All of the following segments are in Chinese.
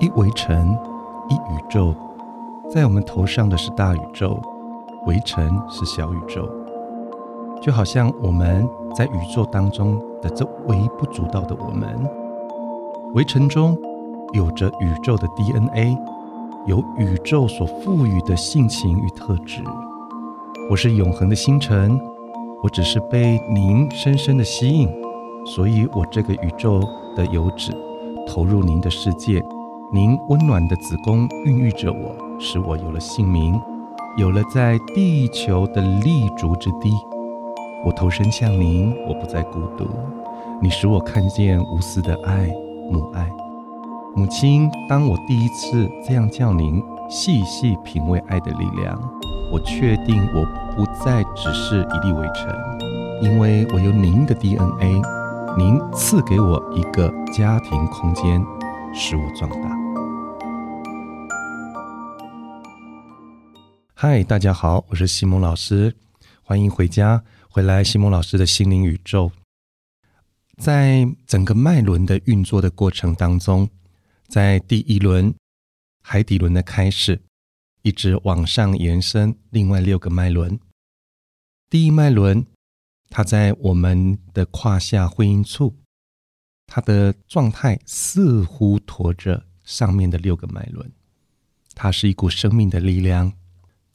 一围城，一宇宙，在我们头上的是大宇宙，围城是小宇宙。就好像我们在宇宙当中的这微不足道的我们，围城中有着宇宙的 DNA，有宇宙所赋予的性情与特质。我是永恒的星辰，我只是被您深深的吸引，所以我这个宇宙的油脂投入您的世界。您温暖的子宫孕育着我，使我有了姓名，有了在地球的立足之地。我投身向您，我不再孤独。你使我看见无私的爱，母爱，母亲。当我第一次这样叫您，细细品味爱的力量，我确定我不再只是一粒微尘，因为我有您的 DNA。您赐给我一个家庭空间，使我壮大。嗨，大家好，我是西蒙老师，欢迎回家，回来西蒙老师的心灵宇宙。在整个脉轮的运作的过程当中，在第一轮海底轮的开始，一直往上延伸，另外六个脉轮。第一脉轮，它在我们的胯下会阴处，它的状态似乎驮着上面的六个脉轮，它是一股生命的力量。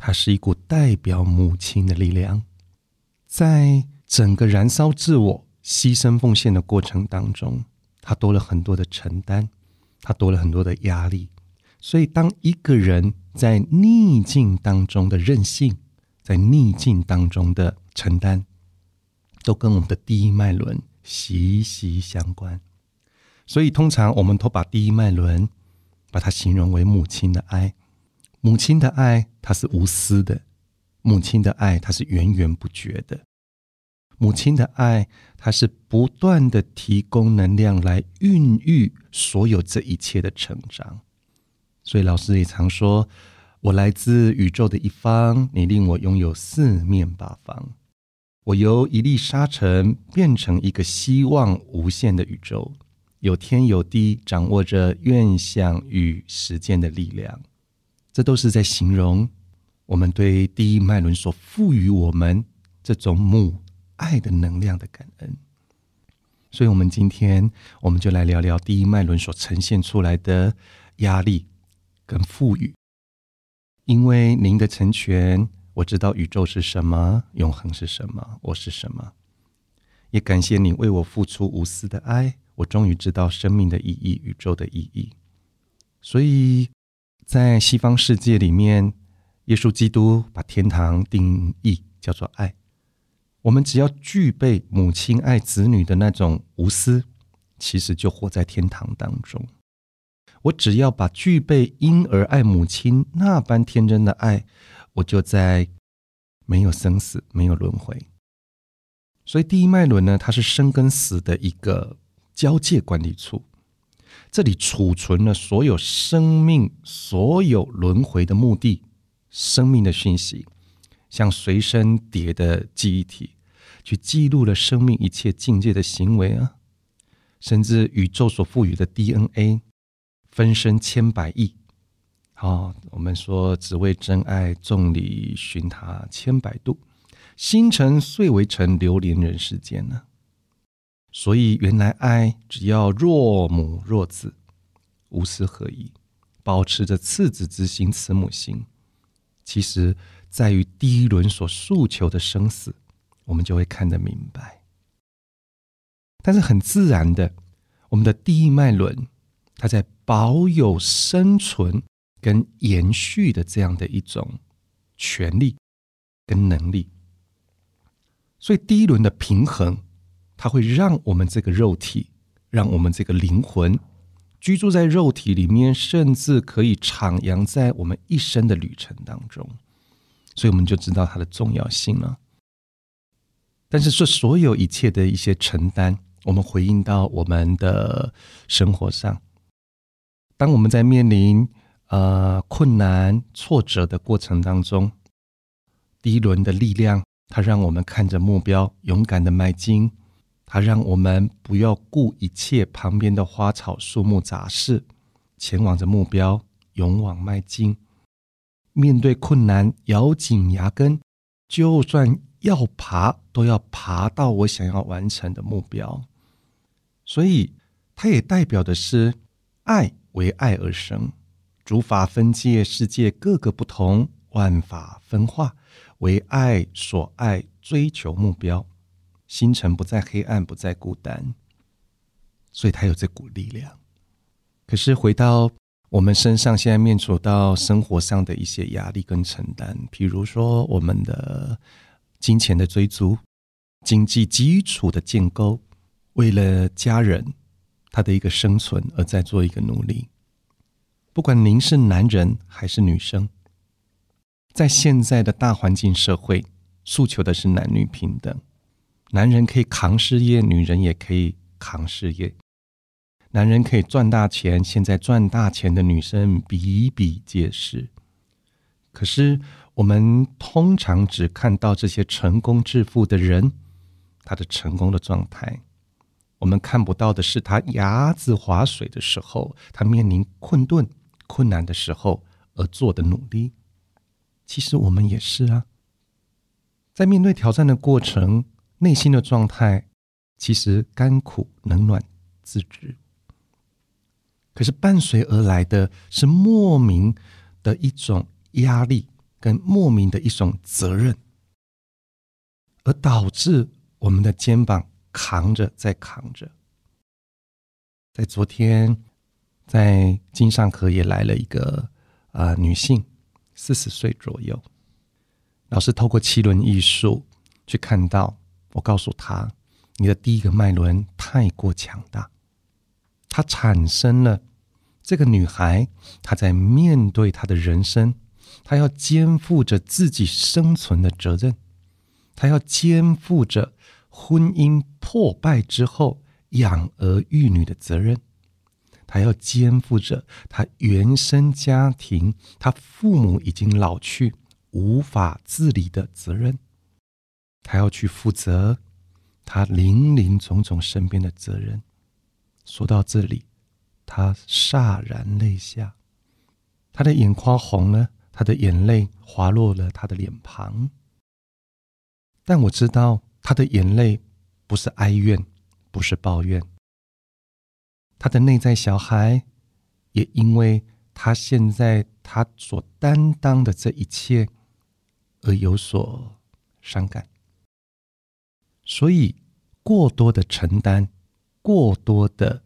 它是一股代表母亲的力量，在整个燃烧自我、牺牲奉献的过程当中，它多了很多的承担，它多了很多的压力。所以，当一个人在逆境当中的任性，在逆境当中的承担，都跟我们的第一脉轮息息相关。所以，通常我们都把第一脉轮把它形容为母亲的爱。母亲的爱，它是无私的；母亲的爱，它是源源不绝的；母亲的爱，它是不断的提供能量来孕育所有这一切的成长。所以老师也常说：“我来自宇宙的一方，你令我拥有四面八方。我由一粒沙尘变成一个希望无限的宇宙，有天有地，掌握着愿想与实践的力量。”这都是在形容我们对第一脉轮所赋予我们这种母爱的能量的感恩。所以，我们今天我们就来聊聊第一脉轮所呈现出来的压力跟赋予。因为您的成全，我知道宇宙是什么，永恒是什么，我是什么。也感谢你为我付出无私的爱，我终于知道生命的意义，宇宙的意义。所以。在西方世界里面，耶稣基督把天堂定义叫做爱。我们只要具备母亲爱子女的那种无私，其实就活在天堂当中。我只要把具备婴儿爱母亲那般天真的爱，我就在没有生死、没有轮回。所以第一脉轮呢，它是生跟死的一个交界管理处。这里储存了所有生命、所有轮回的目的、生命的讯息，像随身碟的记忆体，去记录了生命一切境界的行为啊，甚至宇宙所赋予的 DNA，分身千百亿。好，我们说只为真爱，众里寻他千百度，星辰碎为尘，流连人世间呢。所以，原来爱只要若母若子，无私合一，保持着赤子之心、慈母心。其实，在于第一轮所诉求的生死，我们就会看得明白。但是，很自然的，我们的第一脉轮，它在保有生存跟延续的这样的一种权利跟能力。所以，第一轮的平衡。它会让我们这个肉体，让我们这个灵魂居住在肉体里面，甚至可以徜徉在我们一生的旅程当中，所以我们就知道它的重要性了。但是，这所有一切的一些承担，我们回应到我们的生活上，当我们在面临呃困难、挫折的过程当中，第一轮的力量它让我们看着目标，勇敢的迈进；它让我们不要顾一切旁边的花草树木杂事，前往着目标，勇往迈进。面对困难，咬紧牙根，就算要爬，都要爬到我想要完成的目标。所以，它也代表的是爱为爱而生，诸法分界，世界各个不同，万法分化。为爱所爱，追求目标，星辰不再黑暗，不再孤单，所以他有这股力量。可是回到我们身上，现在面处到生活上的一些压力跟承担，比如说我们的金钱的追逐、经济基础的建构，为了家人他的一个生存而在做一个努力。不管您是男人还是女生。在现在的大环境社会，诉求的是男女平等。男人可以扛事业，女人也可以扛事业。男人可以赚大钱，现在赚大钱的女生比比皆是。可是我们通常只看到这些成功致富的人，他的成功的状态。我们看不到的是他牙子划水的时候，他面临困顿、困难的时候而做的努力。其实我们也是啊，在面对挑战的过程，内心的状态其实甘苦冷暖自知。可是伴随而来的是莫名的一种压力，跟莫名的一种责任，而导致我们的肩膀扛着在扛着。在昨天，在金上课也来了一个啊女性。四十岁左右，老师透过七轮艺术去看到，我告诉他，你的第一个脉轮太过强大，它产生了这个女孩，她在面对她的人生，她要肩负着自己生存的责任，她要肩负着婚姻破败之后养儿育女的责任。他要肩负着他原生家庭，他父母已经老去，无法自理的责任，他要去负责他林林总总身边的责任。说到这里，他潸然泪下，他的眼眶红了，他的眼泪滑落了他的脸庞。但我知道，他的眼泪不是哀怨，不是抱怨。他的内在小孩，也因为他现在他所担当的这一切，而有所伤感。所以，过多的承担，过多的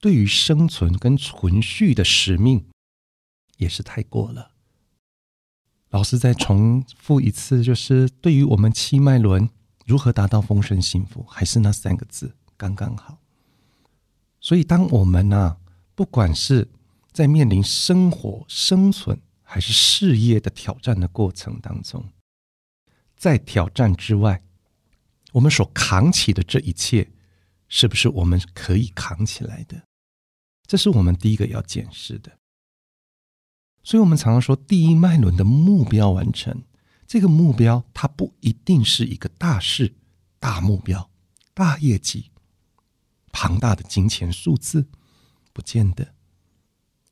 对于生存跟存续的使命，也是太过了。老师再重复一次，就是对于我们七脉轮如何达到丰盛幸福，还是那三个字，刚刚好。所以，当我们呢，不管是在面临生活、生存还是事业的挑战的过程当中，在挑战之外，我们所扛起的这一切，是不是我们可以扛起来的？这是我们第一个要检视的。所以，我们常常说，第一脉轮的目标完成，这个目标它不一定是一个大事、大目标、大业绩。庞大的金钱数字，不见得，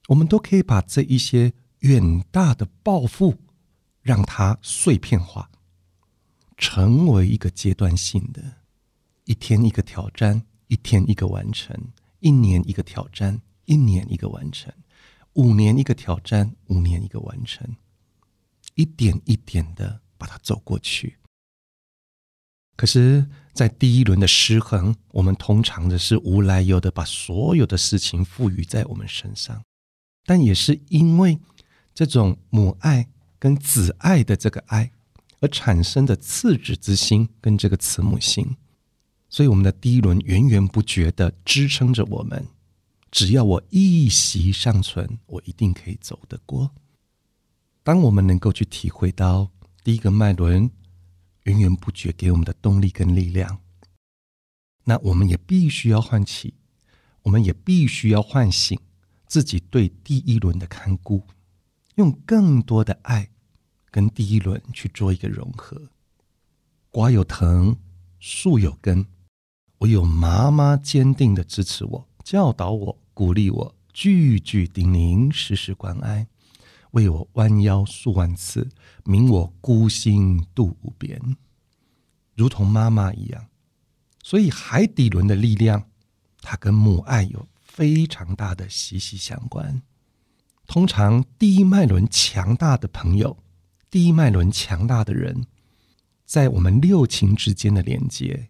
我们都可以把这一些远大的抱负，让它碎片化，成为一个阶段性的，一天一个挑战，一天一个完成，一年一个挑战，一年一个完成，五年一个挑战，五年一个完成，一点一点的把它走过去。可是，在第一轮的失衡，我们通常的是无来由的把所有的事情赋予在我们身上，但也是因为这种母爱跟子爱的这个爱而产生的次子之心跟这个慈母心，所以我们的第一轮源源不绝的支撑着我们。只要我一息尚存，我一定可以走得过。当我们能够去体会到第一个脉轮。源源不绝给我们的动力跟力量，那我们也必须要唤起，我们也必须要唤醒自己对第一轮的看顾，用更多的爱跟第一轮去做一个融合。瓜有藤，树有根。我有妈妈坚定的支持我，教导我，鼓励我，句句叮咛，时时关爱，为我弯腰数万次，明我孤心度无边，如同妈妈一样。所以海底轮的力量，它跟母爱有非常大的息息相关。通常第一脉轮强大的朋友，第一脉轮强大的人，在我们六情之间的连接，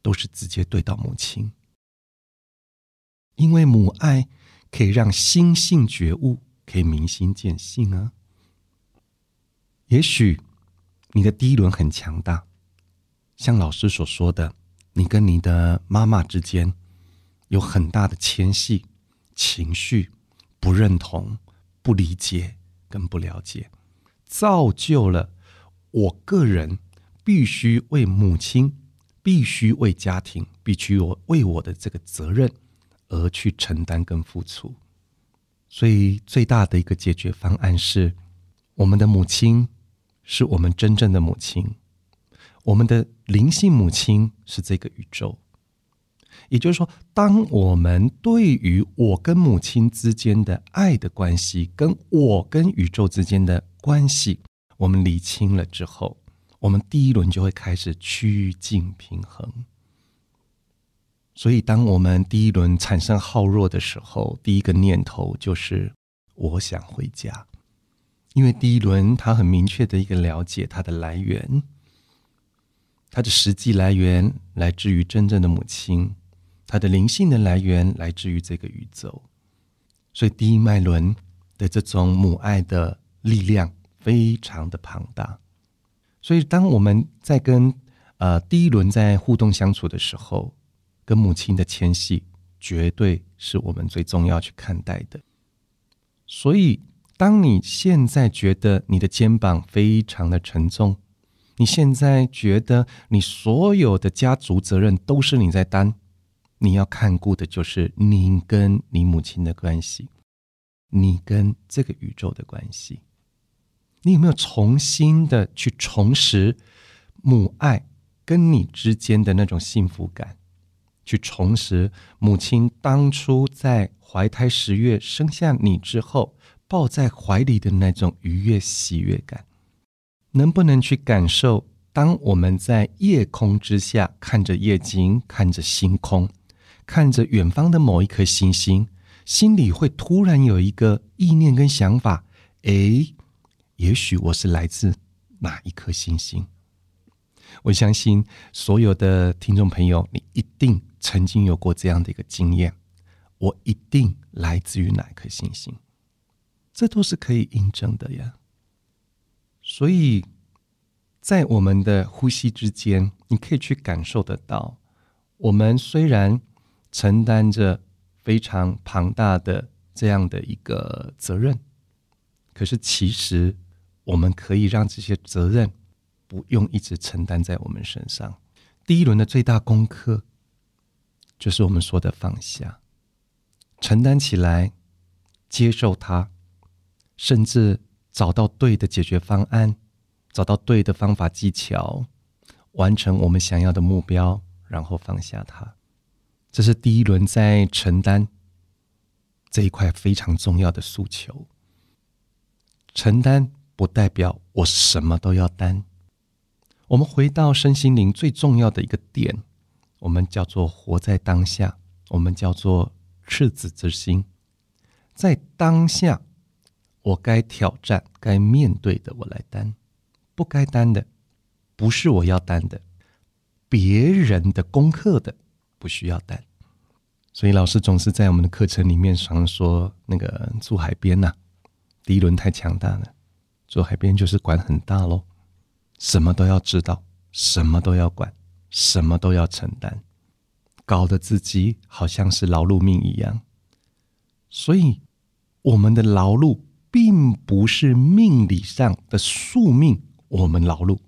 都是直接对到母亲，因为母爱可以让心性觉悟，可以明心见性啊。也许你的第一轮很强大，像老师所说的。你跟你的妈妈之间有很大的牵系、情绪不认同、不理解跟不了解，造就了我个人必须为母亲、必须为家庭、必须我为我的这个责任而去承担跟付出。所以，最大的一个解决方案是，我们的母亲是我们真正的母亲。我们的灵性母亲是这个宇宙，也就是说，当我们对于我跟母亲之间的爱的关系，跟我跟宇宙之间的关系，我们理清了之后，我们第一轮就会开始趋近平衡。所以，当我们第一轮产生好弱的时候，第一个念头就是我想回家，因为第一轮他很明确的一个了解它的来源。它的实际来源来自于真正的母亲，它的灵性的来源来自于这个宇宙，所以第一脉轮的这种母爱的力量非常的庞大。所以当我们在跟呃第一轮在互动相处的时候，跟母亲的牵系绝对是我们最重要去看待的。所以当你现在觉得你的肩膀非常的沉重，你现在觉得你所有的家族责任都是你在担，你要看顾的就是你跟你母亲的关系，你跟这个宇宙的关系。你有没有重新的去重拾母爱跟你之间的那种幸福感？去重拾母亲当初在怀胎十月生下你之后抱在怀里的那种愉悦喜悦感？能不能去感受？当我们在夜空之下看着夜景，看着星空，看着远方的某一颗星星，心里会突然有一个意念跟想法：诶，也许我是来自哪一颗星星？我相信所有的听众朋友，你一定曾经有过这样的一个经验：我一定来自于哪颗星星？这都是可以印证的呀。所以，在我们的呼吸之间，你可以去感受得到，我们虽然承担着非常庞大的这样的一个责任，可是其实我们可以让这些责任不用一直承担在我们身上。第一轮的最大功课，就是我们说的放下，承担起来，接受它，甚至。找到对的解决方案，找到对的方法技巧，完成我们想要的目标，然后放下它。这是第一轮在承担这一块非常重要的诉求。承担不代表我什么都要担。我们回到身心灵最重要的一个点，我们叫做活在当下，我们叫做赤子之心，在当下。我该挑战、该面对的，我来担；不该担的，不是我要担的，别人的功课的，不需要担。所以老师总是在我们的课程里面常说：“那个住海边呐，第一轮太强大了，住海边就是管很大喽，什么都要知道，什么都要管，什么都要承担，搞得自己好像是劳碌命一样。所以我们的劳碌。”并不是命理上的宿命，我们劳碌，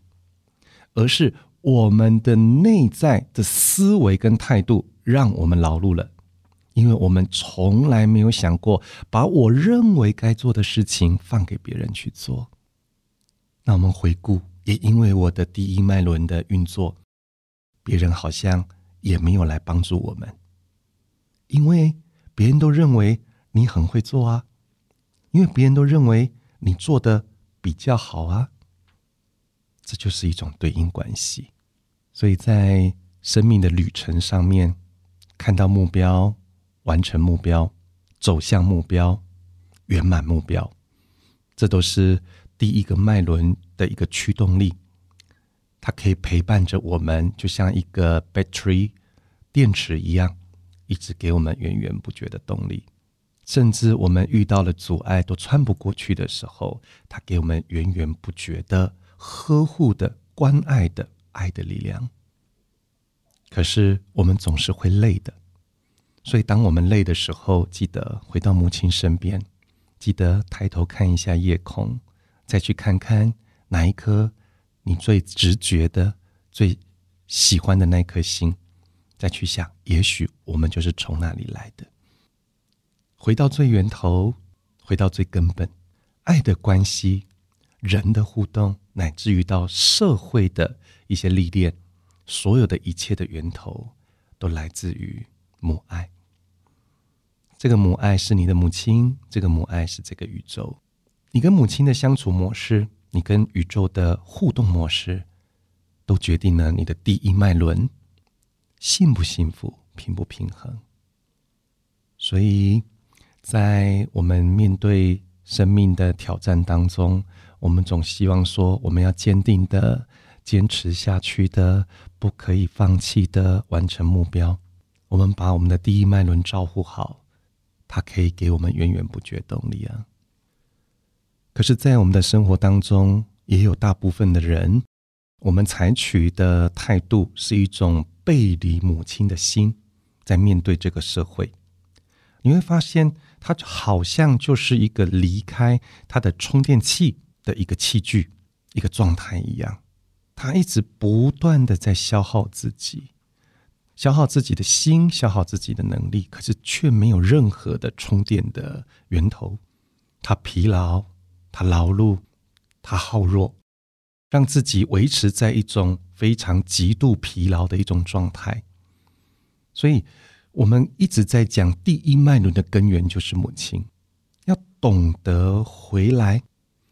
而是我们的内在的思维跟态度让我们劳碌了。因为我们从来没有想过把我认为该做的事情放给别人去做。那我们回顾也因为我的第一脉轮的运作，别人好像也没有来帮助我们，因为别人都认为你很会做啊，因为别人都认为你做的比较好啊，这就是一种对应关系。所以在生命的旅程上面，看到目标、完成目标、走向目标、圆满目标，这都是第一个脉轮的一个驱动力。它可以陪伴着我们，就像一个 battery 电池一样，一直给我们源源不绝的动力。甚至我们遇到了阻碍都穿不过去的时候，它给我们源源不绝的呵护的、关爱的爱的力量。可是我们总是会累的，所以当我们累的时候，记得回到母亲身边，记得抬头看一下夜空，再去看看哪一颗你最直觉的、最喜欢的那颗心，再去想，也许我们就是从那里来的。回到最源头，回到最根本，爱的关系、人的互动，乃至于到社会的一些历练。所有的一切的源头都来自于母爱。这个母爱是你的母亲，这个母爱是这个宇宙。你跟母亲的相处模式，你跟宇宙的互动模式，都决定了你的第一脉轮幸不幸福、平不平衡。所以在我们面对生命的挑战当中，我们总希望说，我们要坚定的。坚持下去的，不可以放弃的，完成目标。我们把我们的第一脉轮照顾好，它可以给我们源源不绝动力啊。可是，在我们的生活当中，也有大部分的人，我们采取的态度是一种背离母亲的心，在面对这个社会，你会发现，它好像就是一个离开它的充电器的一个器具、一个状态一样。他一直不断的在消耗自己，消耗自己的心，消耗自己的能力，可是却没有任何的充电的源头。他疲劳，他劳碌，他耗弱，让自己维持在一种非常极度疲劳的一种状态。所以，我们一直在讲第一脉轮的根源就是母亲，要懂得回来。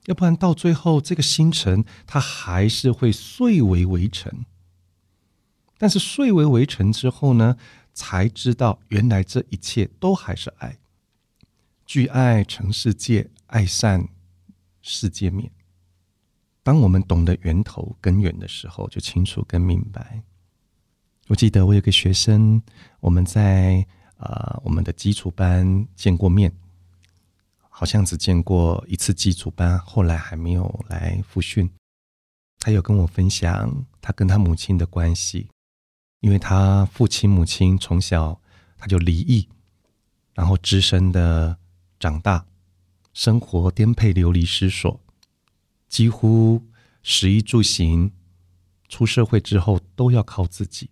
要不然到最后，这个星辰它还是会碎为微尘。但是碎为微尘之后呢，才知道原来这一切都还是爱。聚爱成世界，爱善世界面。当我们懂得源头根源的时候，就清楚更明白。我记得我有个学生，我们在啊我们的基础班见过面。好像只见过一次基础班，后来还没有来复训。他有跟我分享他跟他母亲的关系，因为他父亲母亲从小他就离异，然后只身的长大，生活颠沛流离失所，几乎食衣住行，出社会之后都要靠自己。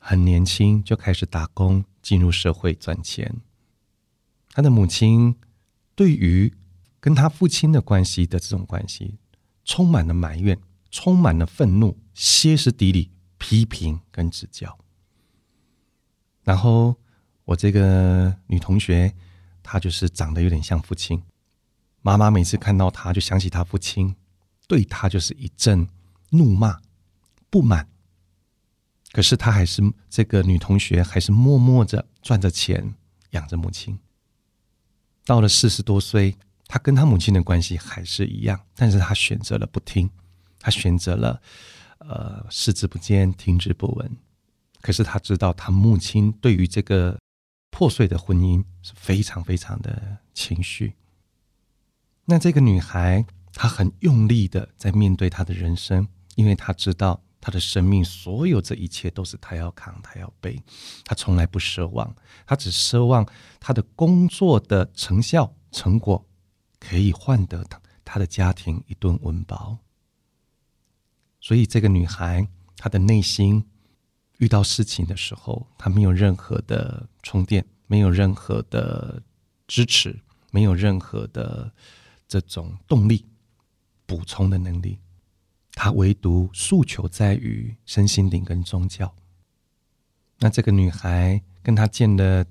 很年轻就开始打工，进入社会赚钱。他的母亲。对于跟他父亲的关系的这种关系，充满了埋怨，充满了愤怒，歇斯底里批评跟指教。然后我这个女同学，他就是长得有点像父亲。妈妈每次看到他，就想起他父亲，对他就是一阵怒骂、不满。可是他还是这个女同学，还是默默着赚着钱养着母亲。到了四十多岁，他跟他母亲的关系还是一样，但是他选择了不听，他选择了呃视之不见，听之不闻。可是他知道，他母亲对于这个破碎的婚姻是非常非常的情绪。那这个女孩，她很用力的在面对她的人生，因为她知道。她的生命，所有这一切都是她要扛，她要背。她从来不奢望，她只奢望她的工作的成效成果可以换得她她的家庭一顿温饱。所以，这个女孩她的内心遇到事情的时候，他没有任何的充电，没有任何的支持，没有任何的这种动力补充的能力。他唯独诉求在于身心灵跟宗教。那这个女孩跟他见了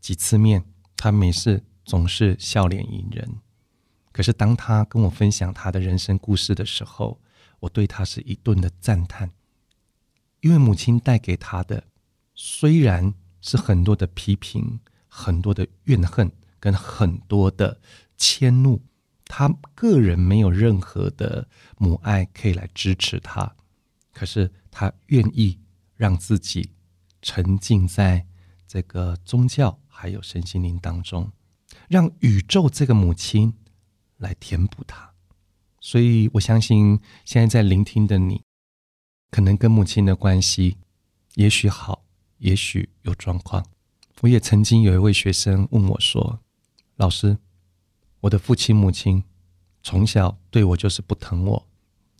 几次面，她每次总是笑脸迎人。可是当她跟我分享她的人生故事的时候，我对她是一顿的赞叹，因为母亲带给他的虽然是很多的批评、很多的怨恨跟很多的迁怒。他个人没有任何的母爱可以来支持他，可是他愿意让自己沉浸在这个宗教还有身心灵当中，让宇宙这个母亲来填补他。所以我相信现在在聆听的你，可能跟母亲的关系也许好，也许有状况。我也曾经有一位学生问我说：“老师。”我的父亲母亲从小对我就是不疼我，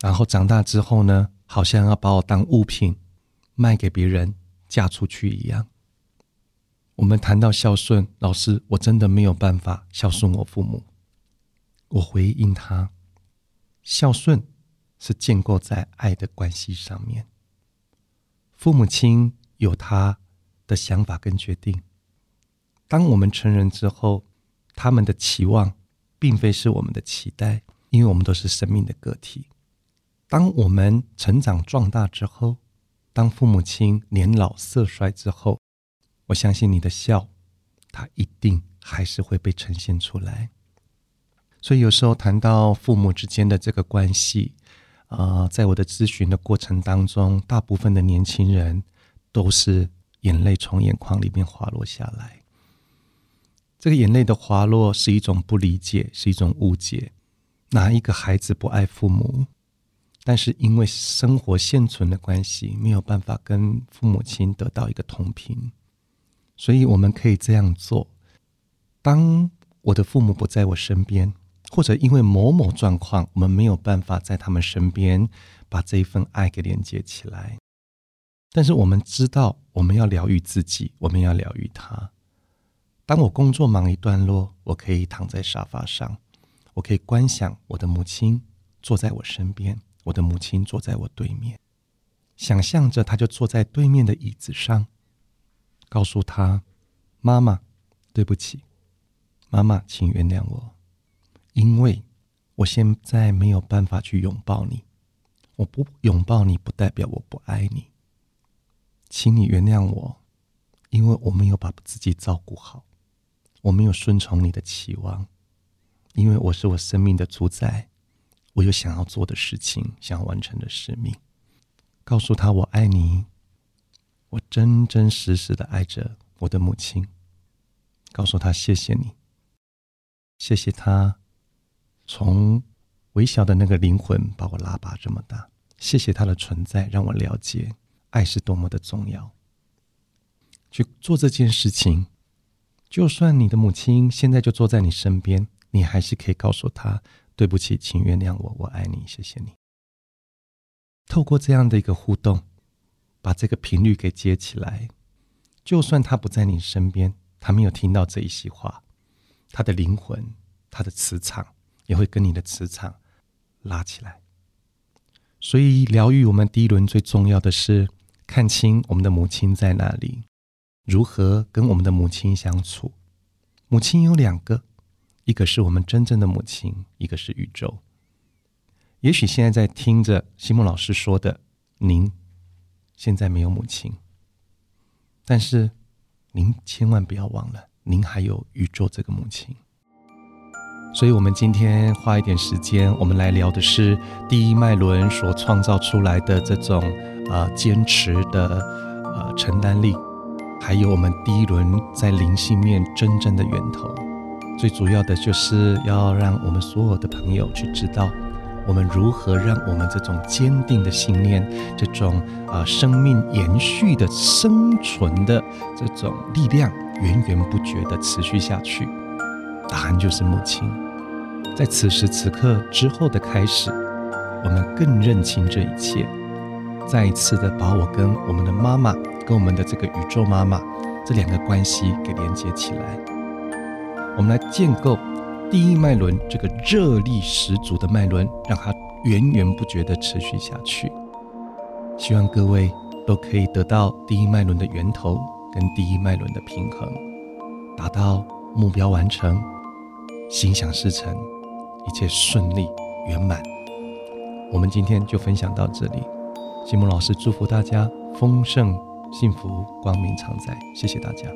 然后长大之后呢，好像要把我当物品卖给别人嫁出去一样。我们谈到孝顺，老师，我真的没有办法孝顺我父母。我回应他：孝顺是建构在爱的关系上面，父母亲有他的想法跟决定。当我们成人之后，他们的期望。并非是我们的期待，因为我们都是生命的个体。当我们成长壮大之后，当父母亲年老色衰之后，我相信你的笑，它一定还是会被呈现出来。所以有时候谈到父母之间的这个关系，啊，在我的咨询的过程当中，大部分的年轻人都是眼泪从眼眶里面滑落下来。这个眼泪的滑落是一种不理解，是一种误解。哪一个孩子不爱父母？但是因为生活现存的关系，没有办法跟父母亲得到一个同频，所以我们可以这样做：当我的父母不在我身边，或者因为某某状况，我们没有办法在他们身边把这一份爱给连接起来。但是我们知道，我们要疗愈自己，我们要疗愈他。当我工作忙一段落，我可以躺在沙发上，我可以观想我的母亲坐在我身边，我的母亲坐在我对面，想象着她就坐在对面的椅子上，告诉她：“妈妈，对不起，妈妈，请原谅我，因为我现在没有办法去拥抱你，我不拥抱你不代表我不爱你，请你原谅我，因为我没有把自己照顾好。”我没有顺从你的期望，因为我是我生命的主宰，我有想要做的事情，想要完成的使命。告诉他我爱你，我真真实实的爱着我的母亲。告诉他谢谢你，谢谢他从微小的那个灵魂把我拉拔这么大，谢谢他的存在，让我了解爱是多么的重要。去做这件事情。就算你的母亲现在就坐在你身边，你还是可以告诉她：“对不起，请原谅我，我爱你，谢谢你。”透过这样的一个互动，把这个频率给接起来。就算他不在你身边，他没有听到这一席话，他的灵魂、他的磁场也会跟你的磁场拉起来。所以，疗愈我们第一轮最重要的是看清我们的母亲在哪里。如何跟我们的母亲相处？母亲有两个，一个是我们真正的母亲，一个是宇宙。也许现在在听着西木老师说的，您现在没有母亲，但是您千万不要忘了，您还有宇宙这个母亲。所以，我们今天花一点时间，我们来聊的是第一脉轮所创造出来的这种呃坚持的呃承担力。还有我们第一轮在灵性面真正的源头，最主要的就是要让我们所有的朋友去知道，我们如何让我们这种坚定的信念，这种啊生命延续的生存的这种力量，源源不绝的持续下去。答案就是母亲，在此时此刻之后的开始，我们更认清这一切，再一次的把我跟我们的妈妈。跟我们的这个宇宙妈妈这两个关系给连接起来，我们来建构第一脉轮这个热力十足的脉轮，让它源源不绝的持续下去。希望各位都可以得到第一脉轮的源头跟第一脉轮的平衡，达到目标完成，心想事成，一切顺利圆满。我们今天就分享到这里，西蒙老师祝福大家丰盛、幸福、光明常在，谢谢大家。